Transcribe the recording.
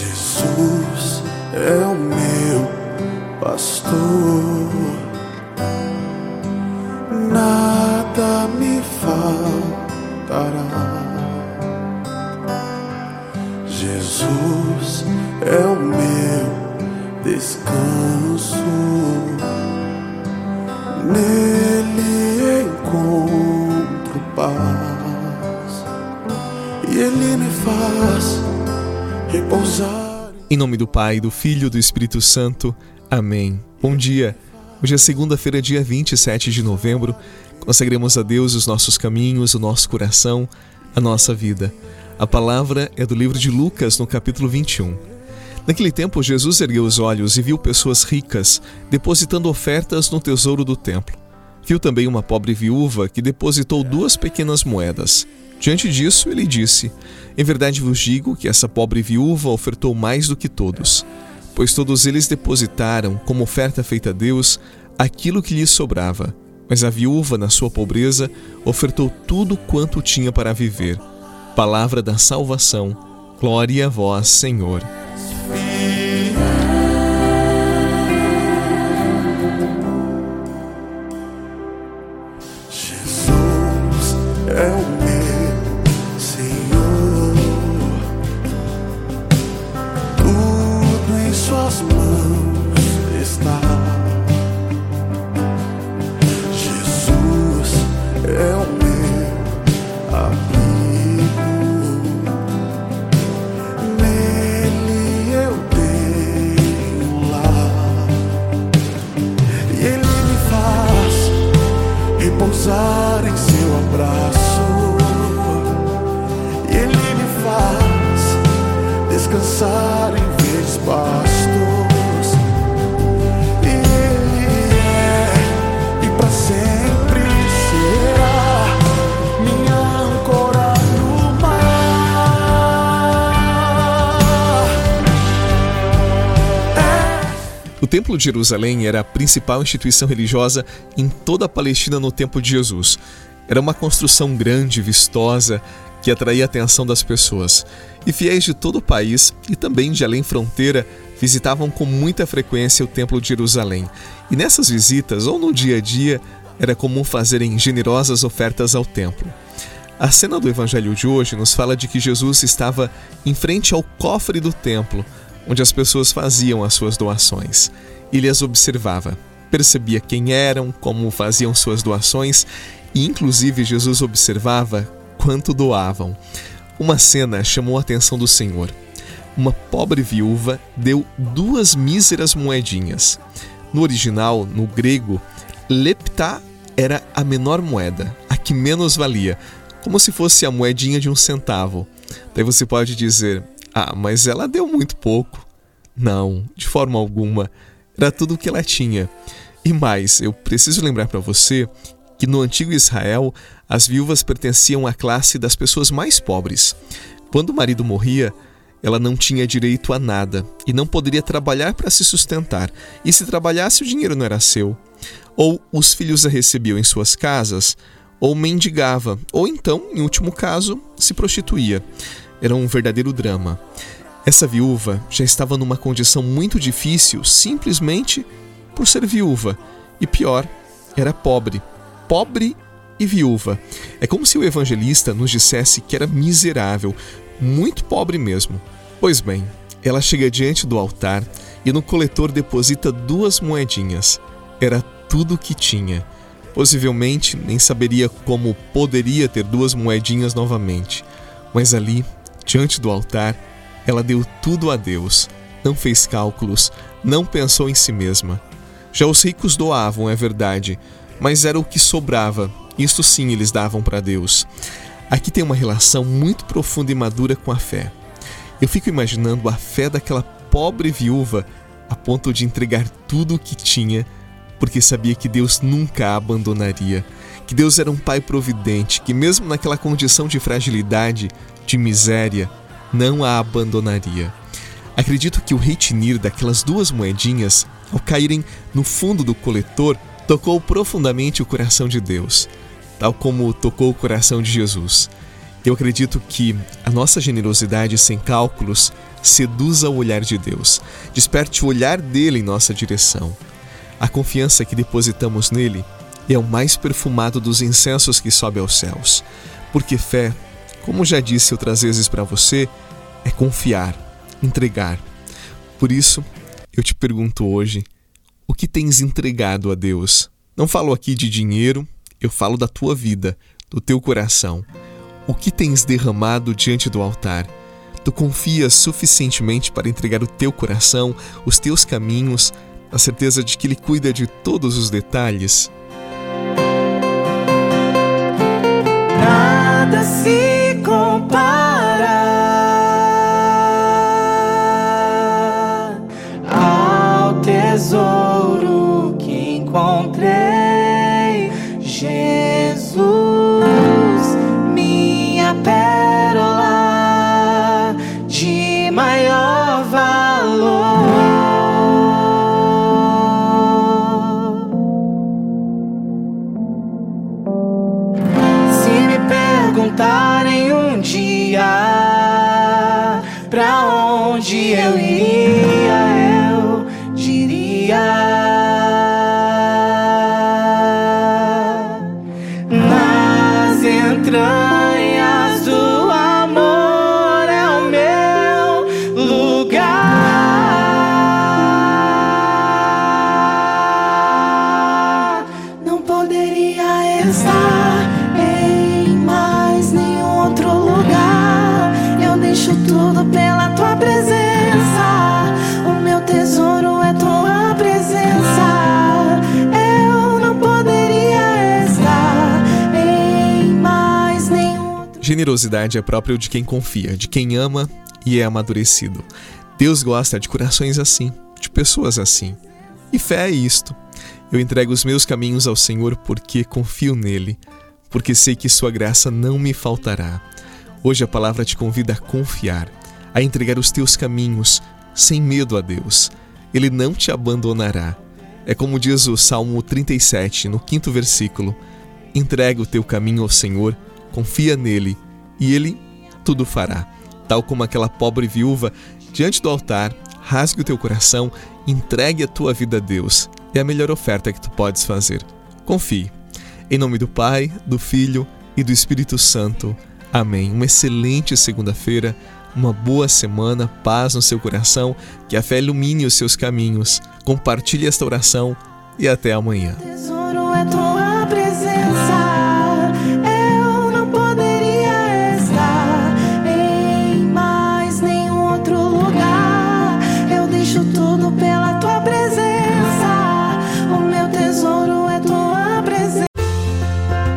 Jesus é o meu pastor, nada me faltará. Jesus é o meu descanso, nele encontro paz. E ele me faz repousar. Em nome do Pai, do Filho e do Espírito Santo. Amém. Bom dia. Hoje é segunda-feira, dia 27 de novembro. Consagremos a Deus os nossos caminhos, o nosso coração, a nossa vida. A palavra é do livro de Lucas, no capítulo 21. Naquele tempo, Jesus ergueu os olhos e viu pessoas ricas depositando ofertas no tesouro do templo. Viu também uma pobre viúva que depositou duas pequenas moedas. Diante disso, ele disse: Em verdade vos digo que essa pobre viúva ofertou mais do que todos, pois todos eles depositaram, como oferta feita a Deus, aquilo que lhes sobrava. Mas a viúva, na sua pobreza, ofertou tudo quanto tinha para viver. Palavra da salvação. Glória a vós, Senhor. Templo de Jerusalém era a principal instituição religiosa em toda a Palestina no tempo de Jesus. Era uma construção grande, vistosa, que atraía a atenção das pessoas. E fiéis de todo o país e também de além fronteira visitavam com muita frequência o Templo de Jerusalém. E nessas visitas, ou no dia a dia, era comum fazerem generosas ofertas ao templo. A cena do evangelho de hoje nos fala de que Jesus estava em frente ao cofre do templo, onde as pessoas faziam as suas doações. Ele as observava, percebia quem eram, como faziam suas doações e, inclusive, Jesus observava quanto doavam. Uma cena chamou a atenção do Senhor. Uma pobre viúva deu duas míseras moedinhas. No original, no grego, lepta era a menor moeda, a que menos valia, como se fosse a moedinha de um centavo. Daí você pode dizer: Ah, mas ela deu muito pouco. Não, de forma alguma. Era tudo o que ela tinha. E mais, eu preciso lembrar para você que no antigo Israel as viúvas pertenciam à classe das pessoas mais pobres. Quando o marido morria, ela não tinha direito a nada e não poderia trabalhar para se sustentar. E se trabalhasse, o dinheiro não era seu. Ou os filhos a recebiam em suas casas, ou mendigava, ou então, em último caso, se prostituía. Era um verdadeiro drama. Essa viúva já estava numa condição muito difícil simplesmente por ser viúva. E pior, era pobre. Pobre e viúva. É como se o evangelista nos dissesse que era miserável, muito pobre mesmo. Pois bem, ela chega diante do altar e no coletor deposita duas moedinhas. Era tudo o que tinha. Possivelmente nem saberia como poderia ter duas moedinhas novamente. Mas ali, diante do altar, ela deu tudo a Deus. Não fez cálculos, não pensou em si mesma. Já os ricos doavam, é verdade, mas era o que sobrava. Isto sim eles davam para Deus. Aqui tem uma relação muito profunda e madura com a fé. Eu fico imaginando a fé daquela pobre viúva a ponto de entregar tudo o que tinha, porque sabia que Deus nunca a abandonaria, que Deus era um pai providente, que mesmo naquela condição de fragilidade, de miséria, não a abandonaria. Acredito que o retinir daquelas duas moedinhas, ao caírem no fundo do coletor, tocou profundamente o coração de Deus, tal como tocou o coração de Jesus. Eu acredito que a nossa generosidade sem cálculos seduza o olhar de Deus, desperte o olhar dele em nossa direção. A confiança que depositamos nele é o mais perfumado dos incensos que sobe aos céus. Porque fé, como já disse outras vezes para você, é confiar, entregar. Por isso, eu te pergunto hoje: o que tens entregado a Deus? Não falo aqui de dinheiro, eu falo da tua vida, do teu coração. O que tens derramado diante do altar? Tu confias suficientemente para entregar o teu coração, os teus caminhos, na certeza de que Ele cuida de todos os detalhes? Nada se compara perguntarem um dia. Pra onde eu iria, Generosidade é próprio de quem confia, de quem ama e é amadurecido. Deus gosta de corações assim, de pessoas assim. E fé é isto. Eu entrego os meus caminhos ao Senhor porque confio nele, porque sei que Sua graça não me faltará. Hoje a palavra te convida a confiar, a entregar os teus caminhos sem medo a Deus. Ele não te abandonará. É como diz o Salmo 37, no quinto versículo: entrega o teu caminho ao Senhor, confia nele, e ele tudo fará. Tal como aquela pobre viúva, diante do altar, rasgue o teu coração, entregue a tua vida a Deus. É a melhor oferta que tu podes fazer. Confie. Em nome do Pai, do Filho e do Espírito Santo. Amém. Uma excelente segunda-feira, uma boa semana, paz no seu coração, que a fé ilumine os seus caminhos. Compartilhe esta oração e até amanhã.